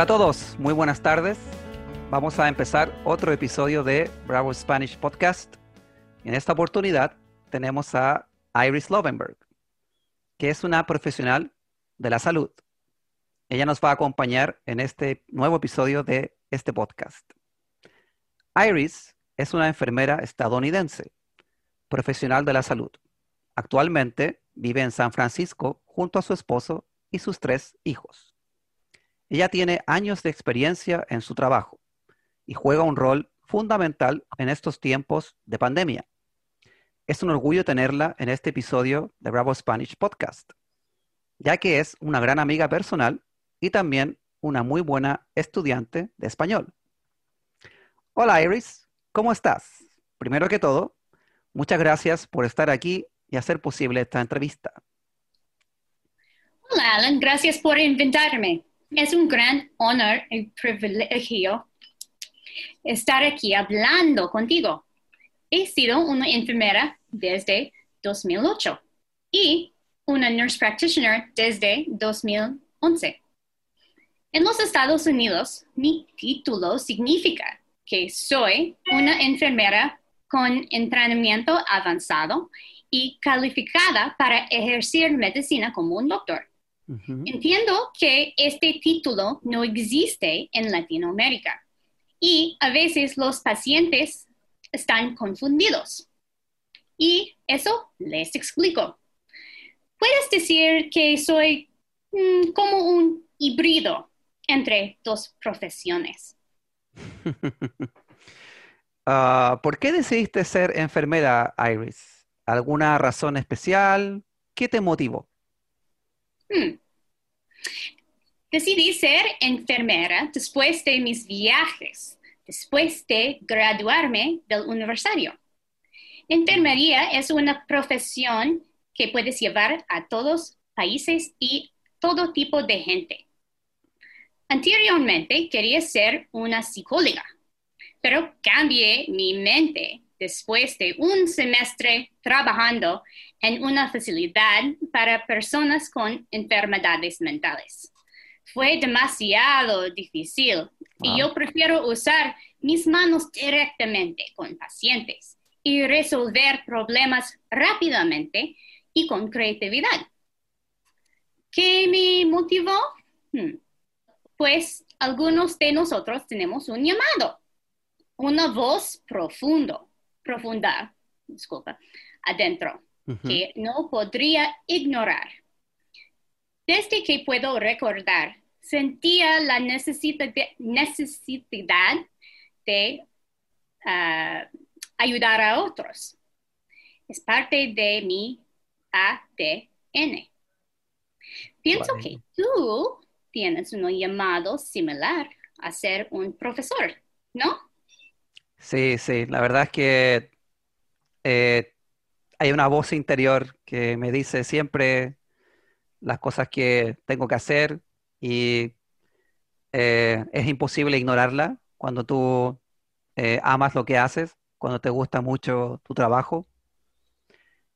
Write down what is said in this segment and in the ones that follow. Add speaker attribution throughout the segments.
Speaker 1: Hola a todos, muy buenas tardes. Vamos a empezar otro episodio de Bravo Spanish Podcast. En esta oportunidad tenemos a Iris Lovenberg, que es una profesional de la salud. Ella nos va a acompañar en este nuevo episodio de este podcast. Iris es una enfermera estadounidense, profesional de la salud. Actualmente vive en San Francisco junto a su esposo y sus tres hijos. Ella tiene años de experiencia en su trabajo y juega un rol fundamental en estos tiempos de pandemia. Es un orgullo tenerla en este episodio de Bravo Spanish Podcast, ya que es una gran amiga personal y también una muy buena estudiante de español. Hola Iris, ¿cómo estás? Primero que todo, muchas gracias por estar aquí y hacer posible esta entrevista.
Speaker 2: Hola Alan, gracias por invitarme. Es un gran honor y privilegio estar aquí hablando contigo. He sido una enfermera desde 2008 y una nurse practitioner desde 2011. En los Estados Unidos, mi título significa que soy una enfermera con entrenamiento avanzado y calificada para ejercer medicina como un doctor. Entiendo que este título no existe en Latinoamérica y a veces los pacientes están confundidos. Y eso les explico. Puedes decir que soy mm, como un híbrido entre dos profesiones.
Speaker 1: Ah, ¿Por qué decidiste ser enfermera, Iris? ¿Alguna razón especial? ¿Qué te motivó?
Speaker 2: Hmm. Decidí ser enfermera después de mis viajes, después de graduarme del universitario. Enfermería es una profesión que puedes llevar a todos países y todo tipo de gente. Anteriormente quería ser una psicóloga, pero cambié mi mente después de un semestre trabajando en una facilidad para personas con enfermedades mentales. Fue demasiado difícil y yo prefiero usar mis manos directamente con pacientes y resolver problemas rápidamente y con creatividad. ¿Qué me motivó? Hmm. Pues algunos de nosotros tenemos un llamado, una voz profundo, profunda, disculpa, adentro, que no podría ignorar. Desde que puedo recordar, sentía la necesidad de, necesidad de ah, ayudar a otros. Es parte de mi ADN. Pienso que tú tienes un llamado similar a ser un profesor, ¿no?
Speaker 1: Sí, sí, la verdad es que eh, hay una voz interior que me dice siempre las cosas que tengo que hacer y eh, es imposible ignorarla cuando tú eh, amas lo que haces, cuando te gusta mucho tu trabajo.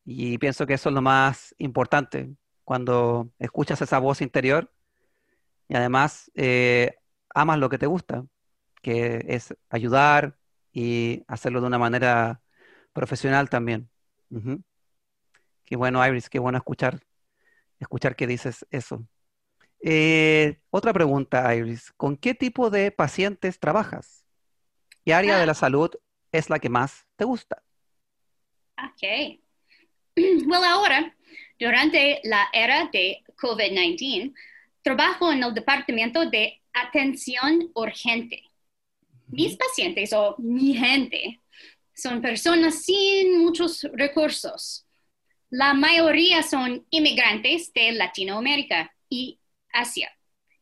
Speaker 1: Y pienso que eso es lo más importante, cuando escuchas esa voz interior y además amas lo que te gusta, que es ayudar y hacerlo de una manera profesional también. Qué bueno, Iris, qué bueno escuchar, escuchar que dices eso. Eh, otra pregunta, Iris. ¿Con qué tipo de pacientes trabajas? ¿Qué área de la ah. salud es la que más te gusta?
Speaker 2: Ok. Bueno, ahora, durante la era de COVID-19, trabajo en el departamento de atención urgente. Mis pacientes o mi gente son personas sin muchos recursos. La mayoría son inmigrantes de Latinoamérica y Asia,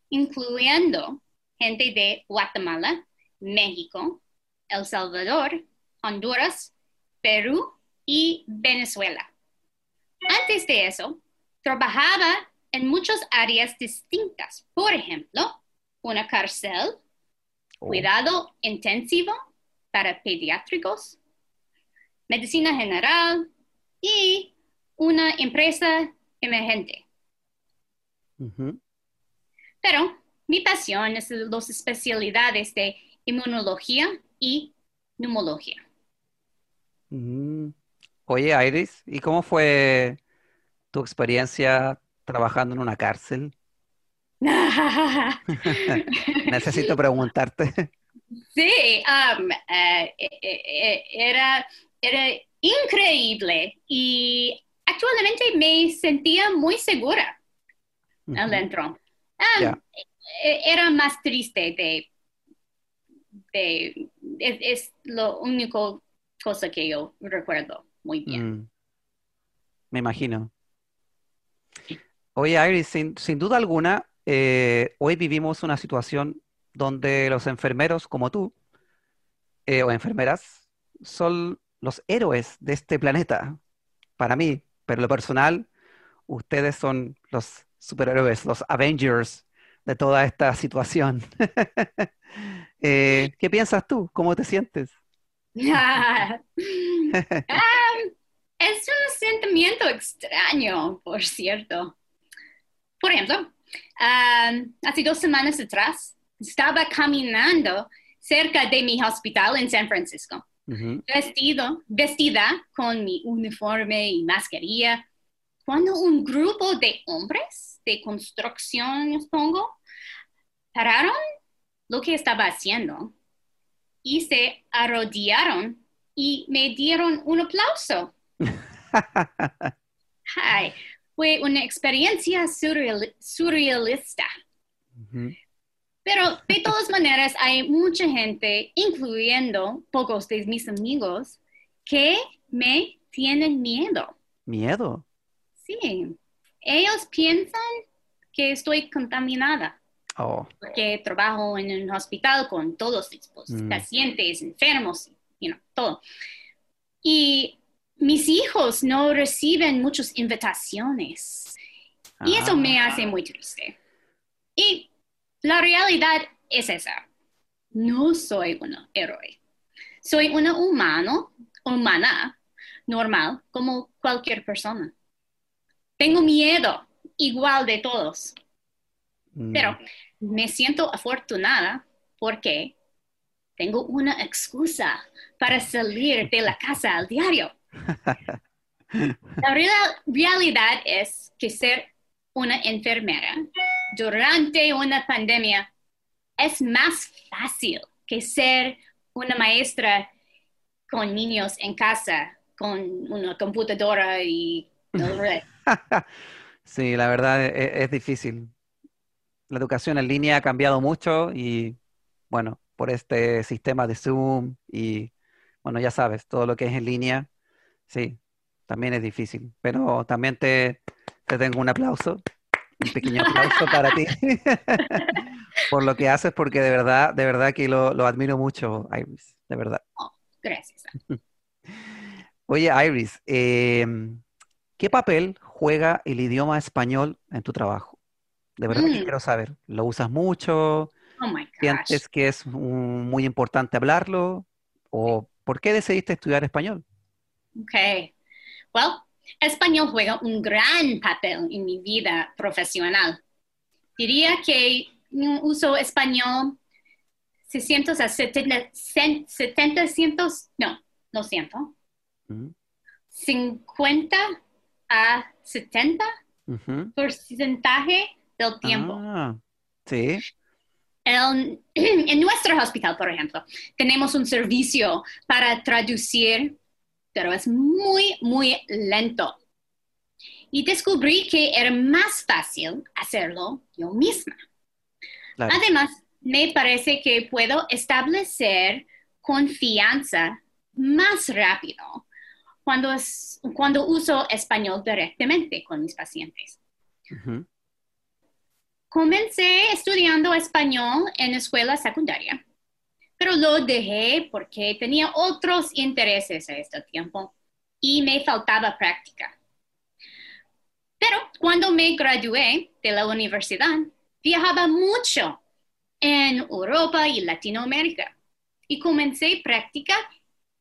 Speaker 2: incluyendo gente de Guatemala, México, El Salvador, Honduras, Perú y Venezuela. Antes de eso, trabajaba en muchas áreas distintas. Por ejemplo, una cárcel. Cuidado intensivo para pediátricos, medicina general y una empresa emergente. Pero mi pasión es las especialidades de inmunología y neumología.
Speaker 1: Mm. Oye, Iris, ¿y cómo fue tu experiencia trabajando en una cárcel? Necesito preguntarte.
Speaker 2: Sí, um, eh, eh, eh, era, era increíble y actualmente me sentía muy segura adentro. Um, Era más triste de, de es, es, lo único cosa que yo recuerdo muy bien. Mm.
Speaker 1: Me imagino. Oye, Iris, sin, sin duda alguna, eh, hoy vivimos una situación donde los enfermeros como tú eh, o enfermeras son los héroes de este planeta, para mí, pero lo personal, ustedes son los superhéroes, los Avengers de toda esta situación. Eh, ¿Qué piensas tú? ¿Cómo te sientes?
Speaker 2: Ah, es un sentimiento extraño, por cierto. Por ejemplo, hace dos semanas atrás estaba caminando cerca de mi hospital en San Francisco, vestido, vestida con mi uniforme y mascarilla, cuando un grupo de hombres de construcción, supongo, pararon lo que estaba haciendo y se arrodillaron y me dieron un aplauso. fue una experiencia surrealista. Pero de todas maneras hay mucha gente, incluyendo pocos de mis amigos, que me tienen miedo.
Speaker 1: ¿Miedo?
Speaker 2: Sí. Ellos piensan que estoy contaminada.
Speaker 1: Oh.
Speaker 2: Porque trabajo en un hospital con todos los mm. pacientes, enfermos, you todo. Y mis hijos no reciben muchas invitaciones. Y eso me ah. hace muy triste. Y la realidad es esa. No soy un héroe. Soy una humano, humana, normal, como cualquier persona. Tengo miedo, igual de todos. Mm. Pero me siento afortunada porque tengo una excusa para salir de la casa al diario. La realidad es que ser una enfermera durante una pandemia es más fácil que ser una maestra con niños en casa, con una computadora y...
Speaker 1: sí, la verdad es, es, difícil. La educación en línea ha cambiado mucho y, bueno, por este sistema de Zoom y, bueno, ya sabes, todo lo que es en línea, sí, también es difícil. Pero también te, te tengo un aplauso un pequeño aplauso para ti por lo que haces, porque de verdad, de verdad que lo, admiro mucho, Iris, de verdad.
Speaker 2: Oh, gracias.
Speaker 1: Oye, Iris, em, ¿qué papel juega el idioma español en tu trabajo? De verdad que mm. quiero saber. ¿Lo usas mucho?
Speaker 2: Oh my gosh.
Speaker 1: ¿Sientes que es muy importante hablarlo? ¿O por qué decidiste estudiar español?
Speaker 2: Ok. Well, Español juega un gran papel en mi vida profesional. Diría que uso español 600 a 70, 70 no, no siento. 50 a 70 porcentaje del tiempo.
Speaker 1: Ah, sí.
Speaker 2: en nuestro hospital, por ejemplo, tenemos un servicio para traducir pero es muy, muy lento. Y descubrí que era más fácil hacerlo yo misma. Además, me parece que puedo establecer confianza más rápido cuando, cuando uso español directamente con mis pacientes. Comencé estudiando español en escuela secundaria pero lo dejé porque tenía otros intereses a este tiempo y me faltaba práctica. Pero cuando me gradué de la universidad, viajaba mucho en Europa y Latinoamérica y comencé práctica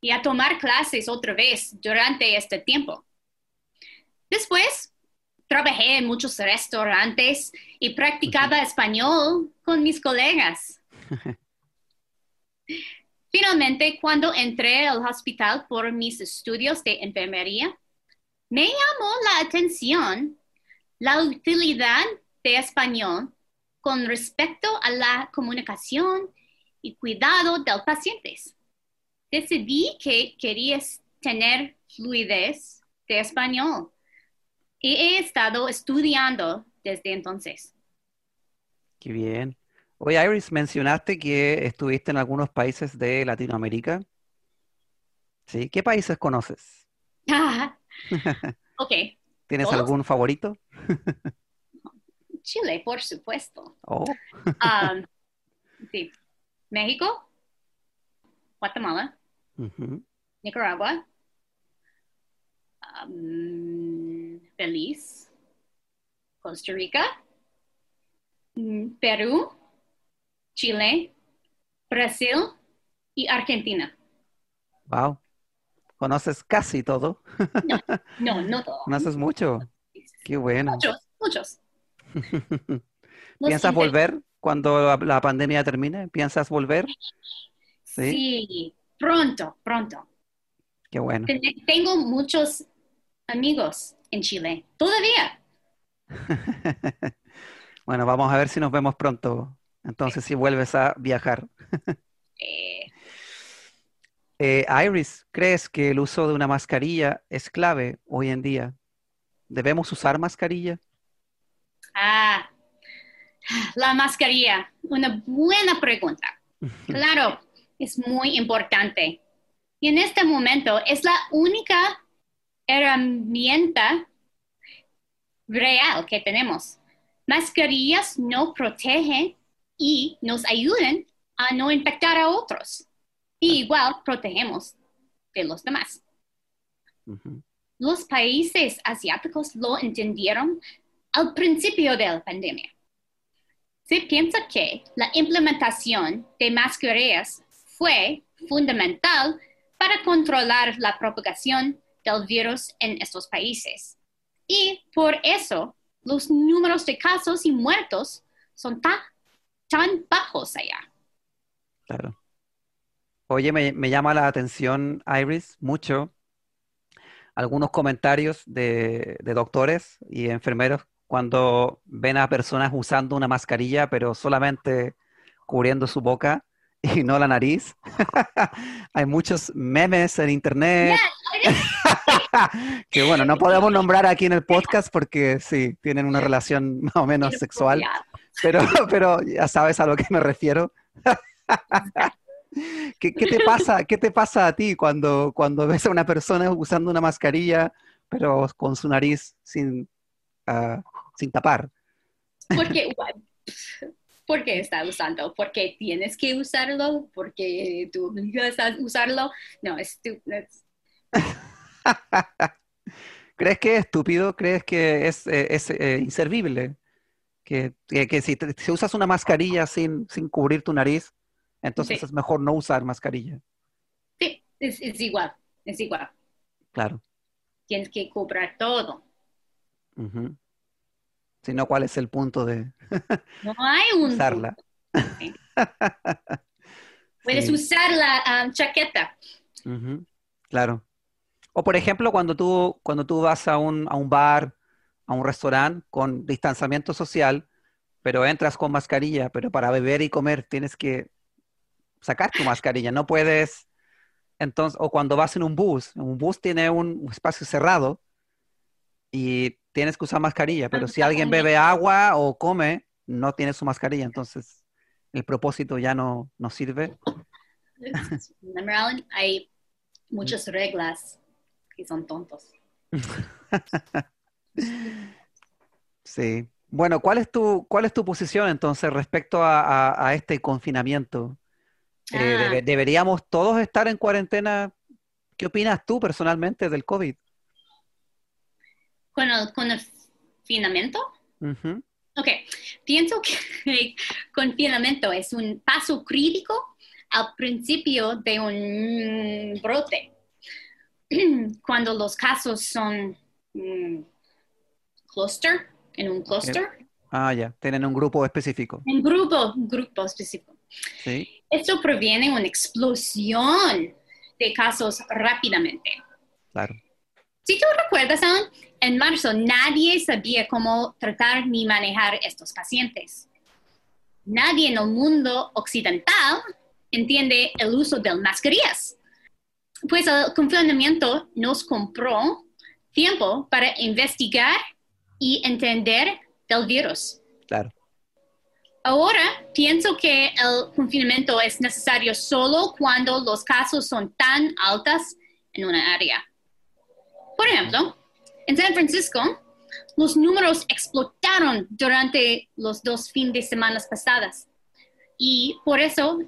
Speaker 2: y a tomar clases otra vez durante este tiempo. Después, trabajé en muchos restaurantes y practicaba español con mis colegas. Finalmente, cuando entré al hospital por mis estudios de enfermería, me llamó la atención la utilidad de español con respecto a la comunicación y cuidado del paciente. Decidí que quería tener fluidez de español y he estado estudiando desde entonces.
Speaker 1: Qué bien. Oye, Iris, mencionaste que estuviste en algunos países de Latinoamérica. ¿Sí? ¿Qué países conoces?
Speaker 2: ok.
Speaker 1: ¿Tienes algún favorito?
Speaker 2: Chile, por supuesto.
Speaker 1: Oh.
Speaker 2: Um, sí. México, Guatemala, Nicaragua, um, Belice, Costa Rica, mm, Perú, Chile, Brasil y Argentina.
Speaker 1: Wow. ¿Conoces casi todo?
Speaker 2: No, no, no todo.
Speaker 1: ¿Conoces mucho? Qué bueno.
Speaker 2: Muchos, muchos.
Speaker 1: ¿Piensas volver cuando la pandemia termine? ¿Piensas volver?
Speaker 2: Sí, sí pronto, pronto.
Speaker 1: Qué bueno.
Speaker 2: Tengo muchos amigos en Chile, todavía.
Speaker 1: bueno, vamos a ver si nos vemos pronto entonces, si vuelves a viajar. Eh, Iris, ¿crees que el uso de una mascarilla es clave hoy en día? ¿Debemos usar mascarilla?
Speaker 2: Ah, la mascarilla, una buena pregunta. Claro, es muy importante. Y en este momento es la única herramienta real que tenemos. Mascarillas no protegen y nos ayuden a no infectar a otros. Y igual protegemos de los demás. Los países asiáticos lo entendieron al principio de la pandemia. Se piensa que la implementación de mascarillas fue fundamental para controlar la propagación del virus en estos países. Y por eso los números de casos y muertos son tan tan bajos allá.
Speaker 1: Claro. Oye, me, llama la atención, Iris, mucho algunos comentarios de, doctores y enfermeros cuando ven a personas usando una mascarilla, pero solamente cubriendo su boca y no la nariz. Hay muchos memes en internet. que bueno, no podemos nombrar aquí en el podcast porque sí, tienen una relación más o menos sexual. Pero, pero ya sabes a lo que me refiero. ¿Qué, te pasa, ¿Qué te pasa a ti cuando, cuando ves a una persona usando una mascarilla, pero con su nariz sin, ah, sin tapar?
Speaker 2: Porque, ¿Por qué está usando? ¿Porque tienes que usarlo? ¿Porque tú obligas a usarlo? No, es,
Speaker 1: ¿Crees que es estúpido? ¿Crees que es, eh, es eh, inservible? Que, si, usas una mascarilla sin, sin cubrir tu nariz, entonces es mejor no usar mascarilla.
Speaker 2: Sí, es, igual, es igual.
Speaker 1: Claro.
Speaker 2: Tienes que cubrir todo.
Speaker 1: Si no, ¿cuál es el punto de
Speaker 2: no hay un
Speaker 1: usarla?
Speaker 2: Puedes usar la um, chaqueta.
Speaker 1: Claro. O por ejemplo, cuando tú, cuando tú vas a un, a un bar a un restaurante con distanciamiento social, pero entras con mascarilla, pero para beber y comer tienes que sacar tu mascarilla, no puedes, entonces, o cuando vas en un bus, un bus tiene un espacio cerrado y tienes que usar mascarilla, pero si alguien bebe agua o come, no tiene su mascarilla, entonces el propósito ya no, no sirve.
Speaker 2: hay muchas reglas que son tontos.
Speaker 1: Sí. Bueno, ¿cuál es tu, cuál es tu posición entonces respecto a, este confinamiento? Eh, ah. ¿Deberíamos todos estar en cuarentena? ¿Qué opinas tú personalmente del COVID?
Speaker 2: ¿Con el, confinamiento? Ok, pienso que el confinamiento es un paso crítico al principio de un brote. Cuando los casos son mm, cluster, en un cluster,
Speaker 1: Ah, ya, tienen un grupo específico.
Speaker 2: en grupo, un grupo específico.
Speaker 1: Sí,
Speaker 2: Esto previene una explosión de casos rápidamente.
Speaker 1: claro.
Speaker 2: Si tú recuerdas, en marzo nadie sabía cómo tratar ni manejar estos pacientes. Nadie en el mundo occidental entiende el uso de mascarillas. Pues el confinamiento nos compró tiempo para investigar y entender del virus.
Speaker 1: Claro.
Speaker 2: Ahora pienso que el confinamiento es necesario solo cuando los casos son tan altos en una área. Por ejemplo, en San Francisco, los números explotaron durante los dos fines de semana pasadas y por eso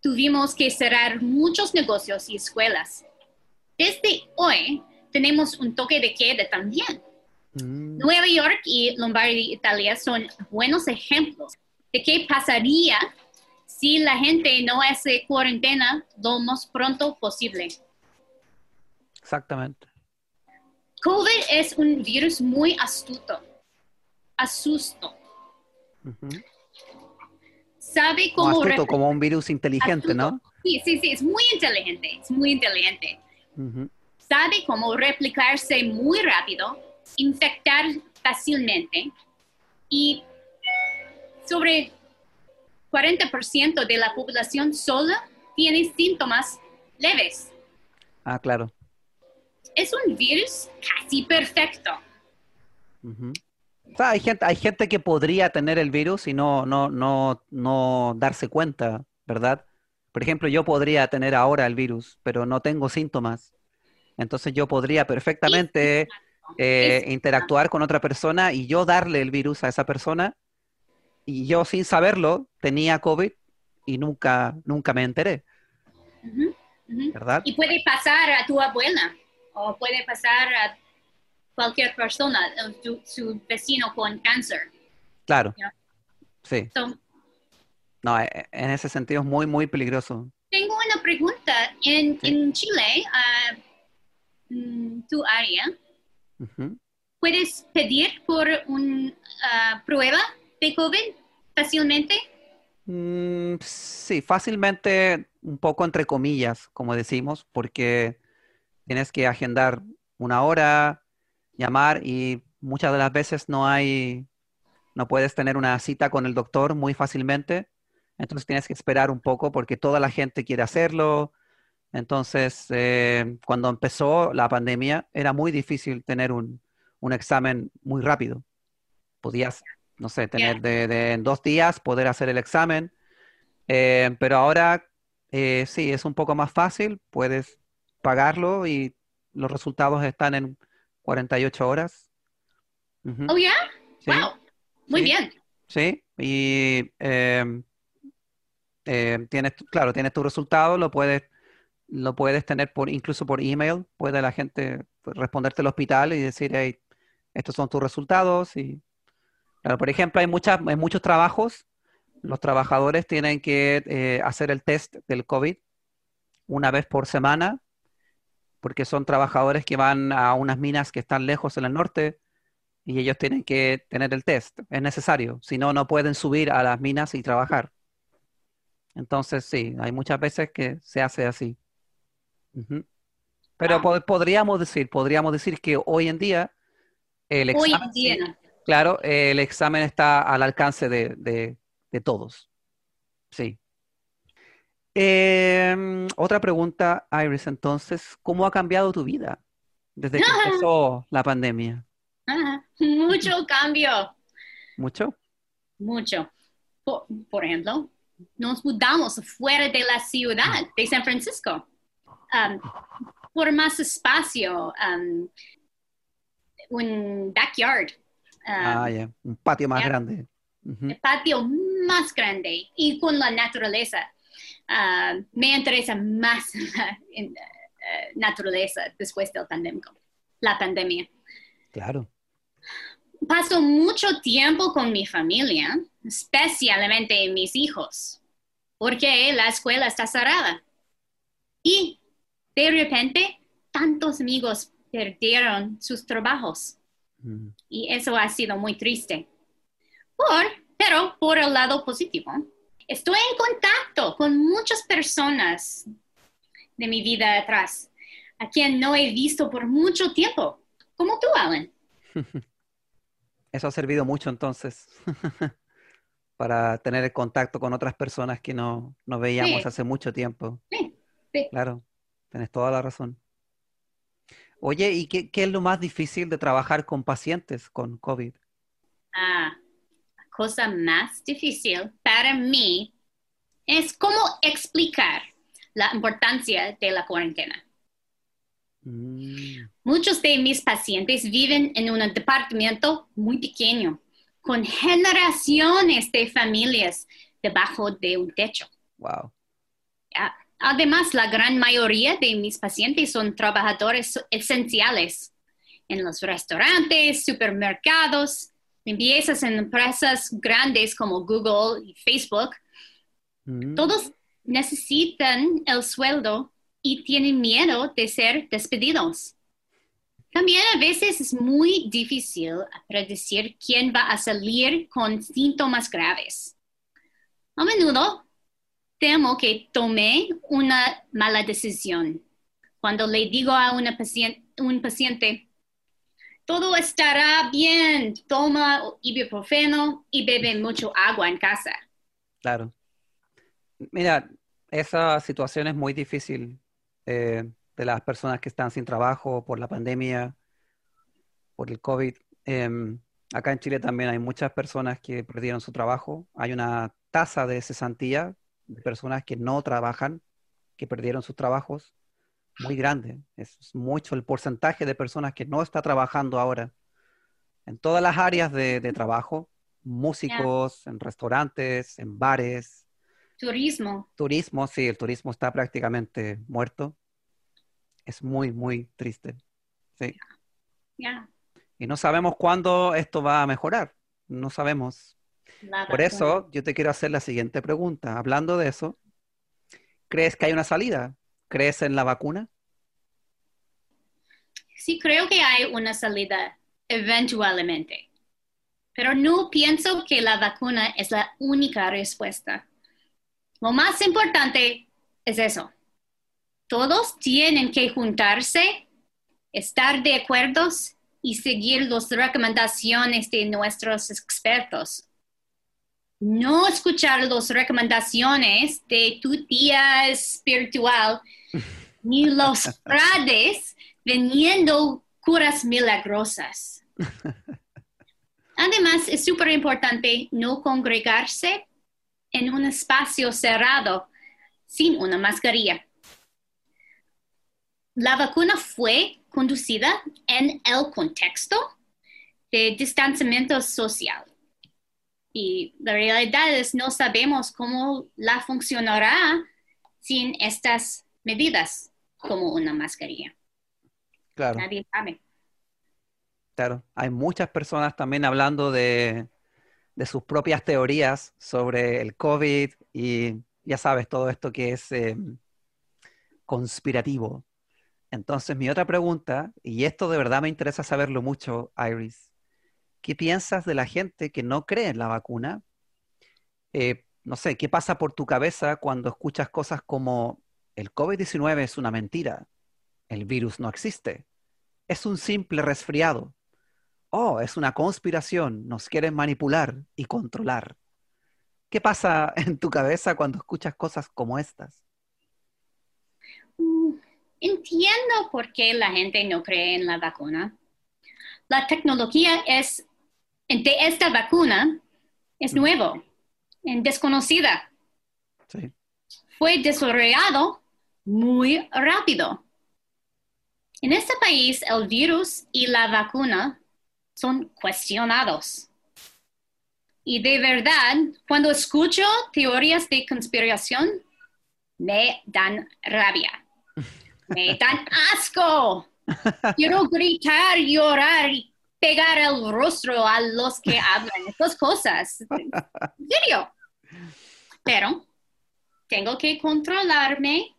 Speaker 2: tuvimos que cerrar muchos negocios y escuelas. Desde hoy tenemos un toque de queda también.
Speaker 1: Mm,
Speaker 2: Nueva York y Lombardia, Italia son buenos ejemplos de qué pasaría si la gente no hace cuarentena lo más pronto posible.
Speaker 1: exactamente.
Speaker 2: COVID es un virus muy astuto, asusto. Sabe
Speaker 1: Como
Speaker 2: cómo...
Speaker 1: astuto, como un virus inteligente, ¿no?
Speaker 2: Sí, sí, sí, es muy inteligente, es muy inteligente. Sabe cómo replicarse muy rápido, infectar fácilmente y sobre 40% de la población sola tiene síntomas leves.
Speaker 1: Ah, claro.
Speaker 2: Es un virus casi perfecto.
Speaker 1: O sea, hay gente, hay gente que podría tener el virus y no, no, no, no darse cuenta, ¿verdad? Por ejemplo, yo podría tener ahora el virus, pero no tengo síntomas. Entonces yo podría perfectamente eh, interactuar con otra persona y yo darle el virus a esa persona y yo sin saberlo tenía COVID y nunca, nunca me enteré,
Speaker 2: Ujú, ujú.
Speaker 1: ¿verdad?
Speaker 2: Y puede pasar a tu abuela o puede pasar a cualquier persona, eh, su, vecino con cáncer.
Speaker 1: Claro. Sí.
Speaker 2: So,
Speaker 1: No, e- e- en ese sentido es muy, muy peligroso.
Speaker 2: tengo una pregunta. En,
Speaker 1: Sí.
Speaker 2: en Chile, mm, tu área,
Speaker 1: Ujú.
Speaker 2: ¿puedes pedir por una prueba de COVID fácilmente?
Speaker 1: Mm, sí, fácilmente, un poco entre comillas, como decimos, porque tienes que agendar una hora, llamar y muchas de las veces no hay, no puedes tener una cita con el doctor muy fácilmente. Entonces tienes que esperar un poco porque toda la gente quiere hacerlo. Entonces, eh, cuando empezó la pandemia, era muy difícil tener un, un examen muy rápido. Podías, no sé, tener de, de en dos días poder hacer el examen. Eh, pero ahora eh, sí, es un poco más fácil, puedes pagarlo y los resultados están en 48 horas. Ujú,
Speaker 2: Oh, ya?
Speaker 1: sí,
Speaker 2: Wow. Muy
Speaker 1: sí.
Speaker 2: bien.
Speaker 1: sí, y eh, eh, tienes, claro, tienes tu resultado, lo puedes, lo puedes tener por, incluso por email, puede la gente responderte al hospital y decir, hey, estos son tus resultados. Y, claro, por ejemplo, hay muchas, hay muchos trabajos, los trabajadores tienen que eh, hacer el test del COVID una vez por semana, porque son trabajadores que van a unas minas que están lejos en el norte y ellos tienen que tener el test. Es necesario, si no, no pueden subir a las minas y trabajar. Entonces, sí, hay muchas veces que se hace así. Pero po- podríamos decir, podríamos decir que hoy en día el
Speaker 2: Hoy
Speaker 1: examen,
Speaker 2: en día
Speaker 1: claro, el examen está al alcance de, de- de todos. Sí. Em, otra pregunta, Iris, entonces, ¿cómo ha cambiado tu vida desde que empezó la pandemia?
Speaker 2: Ajá. Mucho cambio.
Speaker 1: ¿Mucho?
Speaker 2: Mucho. Por, por ejemplo, nos mudamos fuera de la ciudad de San Francisco um, por más espacio, um, un backyard, um,
Speaker 1: Ah, ya, un patio más grande.
Speaker 2: El patio más grande y con la naturaleza. Um, me interesa más la en- eh, naturaleza después del pandémico, la pandemia.
Speaker 1: Claro.
Speaker 2: Paso mucho tiempo con mi familia, especialmente mis hijos, porque la escuela está cerrada. Y de repente, tantos amigos perdieron sus trabajos.
Speaker 1: Mm.
Speaker 2: Y eso ha sido muy triste. Por, pero por el lado positivo, estoy en contacto con muchas personas de mi vida atrás, a quien no he visto por mucho tiempo, como tú, Alan.
Speaker 1: Eso ha servido mucho entonces para tener el contacto con otras personas que no, no veíamos
Speaker 2: Sí.
Speaker 1: hace mucho tiempo.
Speaker 2: Sí, sí.
Speaker 1: Claro, tienes toda la razón. Oye, ¿y qué, qué es lo más difícil de trabajar con pacientes con COVID?
Speaker 2: Ah, la cosa más difícil para mí es cómo explicar la importancia de la cuarentena.
Speaker 1: Mm,
Speaker 2: Muchos de mis pacientes viven en un departamento muy pequeño, con generaciones de familias debajo de un techo.
Speaker 1: wow.
Speaker 2: A- Además, la gran mayoría de mis pacientes son trabajadores esenciales en los restaurantes, supermercados, limpiezas en empresas grandes como Google y Facebook.
Speaker 1: Mm,
Speaker 2: Todos necesitan el sueldo y tienen miedo de ser despedidos. También a veces es muy difícil predecir quién va a salir con síntomas graves. A menudo temo que tomé una mala decisión cuando le digo a una pacien- un paciente, todo estará bien, toma ibuprofeno y bebe mucho agua en casa.
Speaker 1: Claro. Mira, esa situación es muy difícil eh, de las personas que están sin trabajo por la pandemia, por el COVID. Em, acá en Chile también hay muchas personas que perdieron su trabajo. Hay una tasa de cesantía de personas que no trabajan, que perdieron sus trabajos, muy grande. Es mucho el porcentaje de personas que no está trabajando ahora en todas las áreas de, de trabajo, músicos, en restaurantes, en bares,
Speaker 2: Turismo.
Speaker 1: turismo, sí, el turismo está prácticamente muerto. Es muy, muy triste. Sí.
Speaker 2: Ya.
Speaker 1: Y no sabemos cuándo esto va a mejorar. No sabemos. Por eso yo te quiero hacer la siguiente pregunta. Hablando de eso, ¿crees que hay una salida? ¿Crees en la vacuna?
Speaker 2: Sí, creo que hay una salida eventualmente, pero no pienso que la vacuna es la única respuesta. Lo más importante es eso. Todos tienen que juntarse, estar de acuerdo y seguir las recomendaciones de nuestros expertos. No escuchar las recomendaciones de tu tía espiritual ni los frades vendiendo curas milagrosas. Además, es súper importante no congregarse en un espacio cerrado sin una mascarilla. La vacuna fue conducida en el contexto de distanciamiento social. Y la realidad es no sabemos cómo la funcionará sin estas medidas como una mascarilla.
Speaker 1: Claro,
Speaker 2: Nadie sabe.
Speaker 1: claro. Hay muchas personas también hablando de, de sus propias teorías sobre el COVID y ya sabes, todo esto que es eh, conspirativo. Entonces, mi otra pregunta, y esto de verdad me interesa saberlo mucho, Iris, ¿qué piensas de la gente que no cree en la vacuna? Eh, no sé, ¿qué pasa por tu cabeza cuando escuchas cosas como el COVID-19 es una mentira, el virus no existe, es un simple resfriado, oh, es una conspiración, nos quieren manipular y controlar? ¿Qué pasa en tu cabeza cuando escuchas cosas como estas?
Speaker 2: Mm, Entiendo por qué la gente no cree en la vacuna. La tecnología es, de esta vacuna es nuevo, es desconocida.
Speaker 1: Sí,
Speaker 2: Fue desarrollado muy rápido. En este país, el virus y la vacuna son cuestionados. Y de verdad, cuando escucho teorías de conspiración, me dan rabia. Me dan asco. Quiero gritar, llorar y pegar el rostro a los que hablan estas cosas. En serio. Pero tengo que controlarme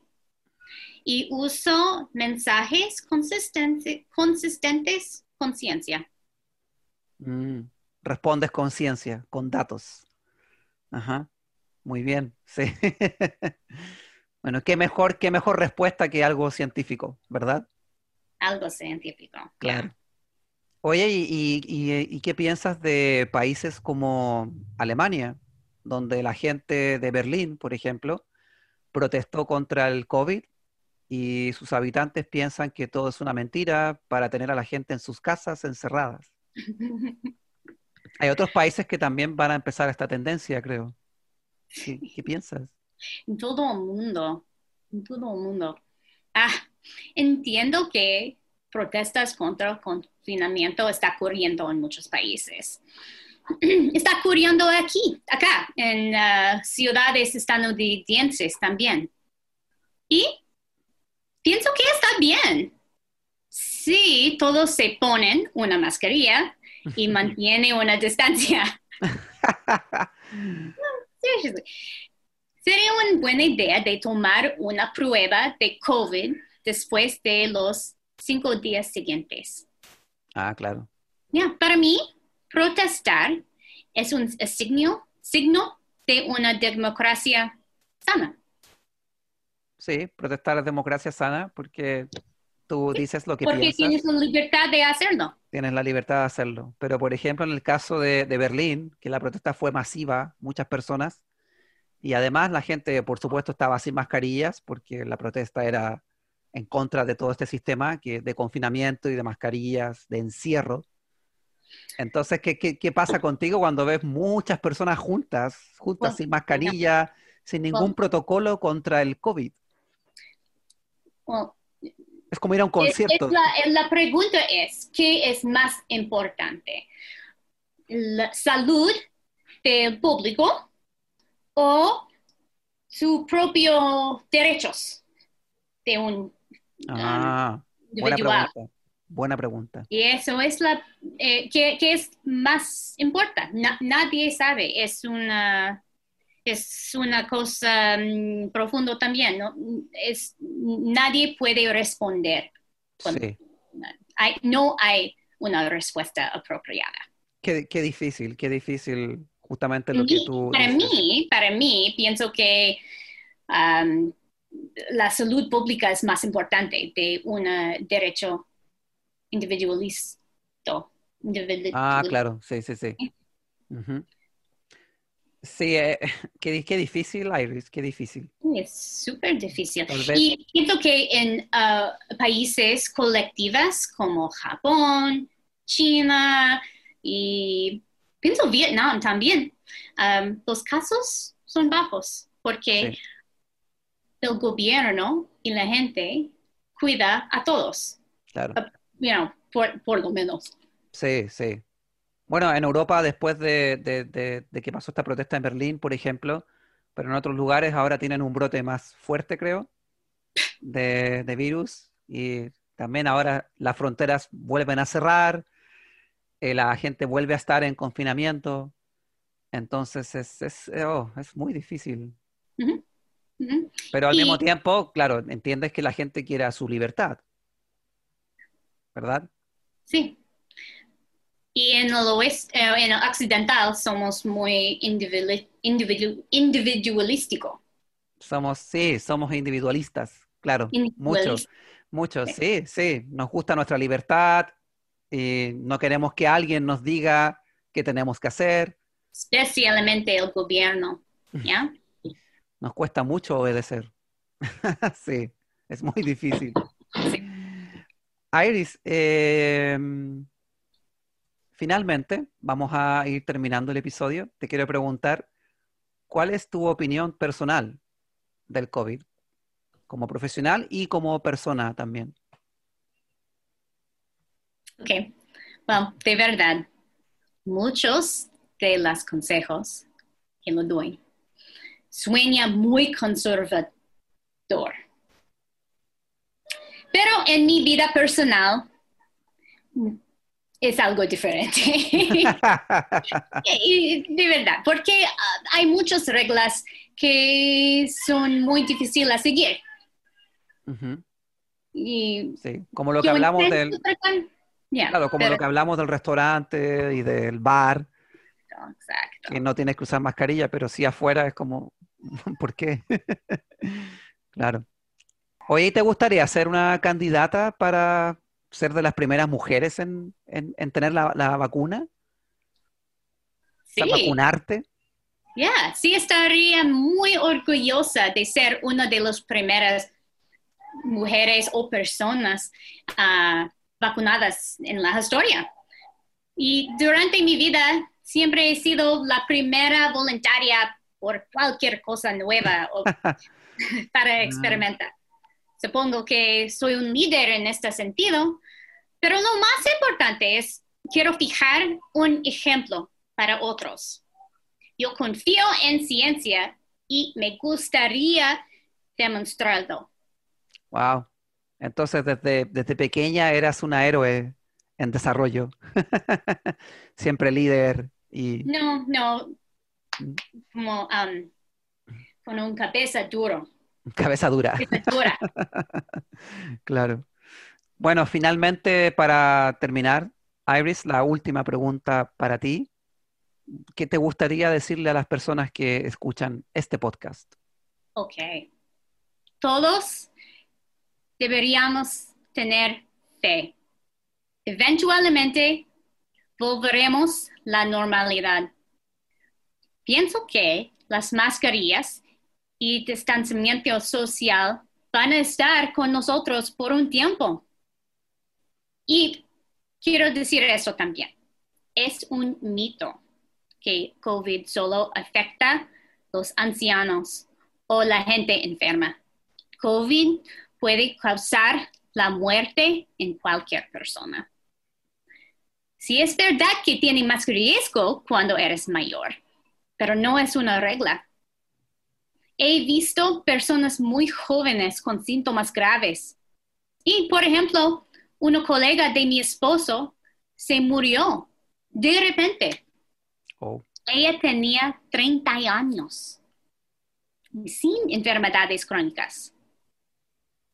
Speaker 2: y uso mensajes consistentes, consistentes con ciencia.
Speaker 1: Mm, respondes con ciencia, con datos. Ajá. Muy bien, sí. bueno, qué mejor, qué mejor respuesta que algo científico, ¿verdad?
Speaker 2: Algo científico.
Speaker 1: Claro. Oye, ¿y, y, qué piensas de países como Alemania, donde la gente de Berlín, por ejemplo, protestó contra el COVID y sus habitantes piensan que todo es una mentira para tener a la gente en sus casas encerradas? Hay otros países que también van a empezar esta tendencia, creo. ¿Qué, qué piensas?
Speaker 2: En todo el mundo, en todo el mundo. Ah, entiendo que protestas contra el confinamiento está ocurriendo en muchos países. Está ocurriendo aquí, acá, en uh, ciudades estadounidenses también. Y pienso que está bien. Si todos se ponen una mascarilla y mantienen una distancia. Sería una buena idea de tomar una prueba de COVID después de los cinco días siguientes.
Speaker 1: Ah, claro.
Speaker 2: Ya, para mí, protestar es un signo, signo de una democracia sana.
Speaker 1: Sí, protestar es democracia sana porque tú dices lo que
Speaker 2: porque
Speaker 1: piensas.
Speaker 2: Porque tienes la libertad de hacerlo.
Speaker 1: Tienes la libertad de hacerlo. Pero, por ejemplo, en el caso de, de Berlín, que la protesta fue masiva, muchas personas, y además la gente, por supuesto, estaba sin mascarillas porque la protesta era en contra de todo este sistema que, de confinamiento y de mascarillas, de encierro. Entonces, ¿qué, qué, pasa contigo cuando ves muchas personas juntas, juntas sin mascarilla, sin ningún protocolo contra el COVID? es como ir a un concierto.
Speaker 2: la, pregunta es, ¿qué es más importante? ¿La salud del público o sus propios derechos de un
Speaker 1: Ah, buena pregunta. Buena pregunta.
Speaker 2: Y eso es la eh, que, es más importante. nadie sabe. Es una es una cosa mm, profunda también. ¿no? Es, nadie puede responder.
Speaker 1: Sí.
Speaker 2: Hay, no hay una respuesta apropiada.
Speaker 1: Qué, qué, difícil, qué difícil justamente lo que tú...
Speaker 2: Para mí, para mí, pienso que um, la salud pública es más importante de un derecho individualista.
Speaker 1: Ah, claro, sí, sí, sí. Sí, eh, qué, qué, difícil, Iris, qué difícil.
Speaker 2: Es súper difícil. Y siento que en uh, países colectivos como Japón, China y pienso Vietnam también, um, los casos son bajos porque el gobierno y la gente cuida a todos.
Speaker 1: Claro.
Speaker 2: Uh, por, lo menos.
Speaker 1: Sí, sí. Bueno, en Europa, después de, que pasó esta protesta en Berlín, por ejemplo, pero en otros lugares ahora tienen un brote más fuerte, creo, de, virus. Y también ahora las fronteras vuelven a cerrar, eh, la gente vuelve a estar en confinamiento. Entonces es, es, oh, es muy difícil. Pero al mismo tiempo, claro, entiendes que la gente quiere su libertad, ¿verdad?
Speaker 2: Sí. Y en el oeste, eh, en el occidental somos muy individualístico.
Speaker 1: Somos, sí, somos individualistas, claro. Muchos, muchos, sí, sí. Nos gusta nuestra libertad y no queremos que alguien nos diga qué tenemos que hacer.
Speaker 2: Especialmente el gobierno, ¿ya?
Speaker 1: Nos cuesta mucho obedecer. sí, es muy difícil. Iris, em, finalmente vamos a ir terminando el episodio. Te quiero preguntar, ¿cuál es tu opinión personal del COVID? Como profesional y como persona también.
Speaker 2: Ok, bueno, de verdad, muchos de los consejos que lo doy sueña muy conservador. Pero en mi vida personal es algo diferente. de verdad, porque ah, hay muchas reglas que son muy difíciles a seguir.
Speaker 1: sí, como lo que hablamos del...
Speaker 2: Yeah,
Speaker 1: Claro, como
Speaker 2: pero-
Speaker 1: lo que hablamos del restaurante y del bar,
Speaker 2: Exacto.
Speaker 1: que no tienes que usar mascarilla, pero sí afuera es como, ¿por qué? Claro. Oye, ¿y ¿te gustaría ser una candidata para ser de las primeras mujeres en, en- en tener la, la vacuna?
Speaker 2: Sí.
Speaker 1: vacunarte.
Speaker 2: Yeah, sí estaría muy orgullosa de ser una de las primeras mujeres o personas ah, vacunadas en la historia. Y durante mi vida siempre he sido la primera voluntaria por cualquier cosa nueva o para experimentar. Supongo que soy un líder en este sentido, pero lo más importante es, quiero fijar un ejemplo para otros. Yo confío en ciencia y me gustaría demostrarlo.
Speaker 1: Wow. Entonces, desde, desde pequeña eras una héroe en desarrollo. Siempre líder y
Speaker 2: No, no, como um, con un cabeza duro.
Speaker 1: cabeza dura.
Speaker 2: cabeza dura.
Speaker 1: Claro. Bueno, finalmente, para terminar, Iris, la última pregunta para ti. ¿Qué te gustaría decirle a las personas que escuchan este podcast?
Speaker 2: Ok. Todos deberíamos tener fe. Eventualmente volveremos la normalidad. Pienso que las mascarillas y distanciamiento social van a estar con nosotros por un tiempo. Y quiero decir eso también. Es un mito que COVID solo afecta los ancianos o la gente enferma. COVID puede causar la muerte en cualquier persona. Sí es verdad que tiene más riesgo cuando eres mayor, pero no es una regla. He visto personas muy jóvenes con síntomas graves. Y, por ejemplo, una colega de mi esposo se murió de repente.
Speaker 1: Oh,
Speaker 2: Ella tenía 30 años sin enfermedades crónicas.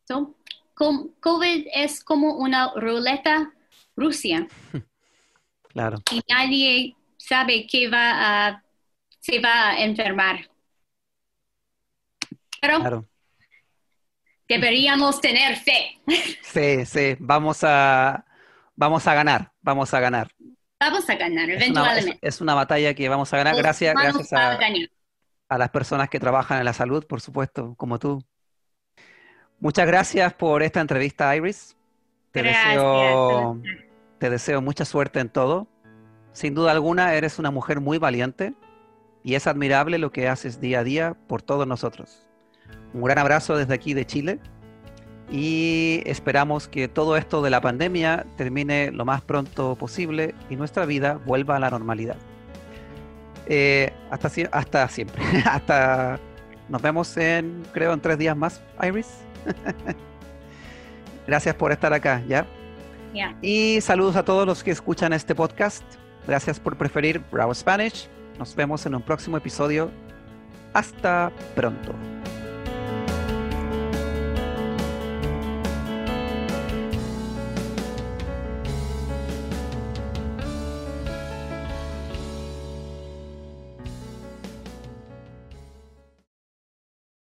Speaker 2: So, COVID es como una ruleta rusa
Speaker 1: claro.
Speaker 2: y nadie sabe que va a, se va a enfermar. Pero
Speaker 1: Claro.
Speaker 2: deberíamos tener fe.
Speaker 1: Sí, sí, vamos a, vamos a ganar, vamos a ganar.
Speaker 2: Vamos a ganar
Speaker 1: Es una, es-
Speaker 2: eventualmente.
Speaker 1: es una batalla que vamos a ganar
Speaker 2: Los
Speaker 1: gracias, gracias a,
Speaker 2: a ganar.
Speaker 1: a las personas que trabajan en la salud, por supuesto, como tú. Muchas gracias por esta entrevista, Iris. Te
Speaker 2: Gracias.
Speaker 1: deseo, te deseo mucha suerte en todo. Sin duda alguna, eres una mujer muy valiente y es admirable lo que haces día a día por todos nosotros. Un gran abrazo desde aquí de Chile y esperamos que todo esto de la pandemia termine lo más pronto posible y nuestra vida vuelva a la normalidad. Eh, hasta, hasta siempre. hasta nos vemos en, creo, en tres días más, Iris. Gracias por estar acá, ¿ya?
Speaker 2: Ya.
Speaker 1: Y saludos a todos los que escuchan este podcast. Gracias por preferir Bravo Spanish. Nos vemos en un próximo episodio. Hasta pronto.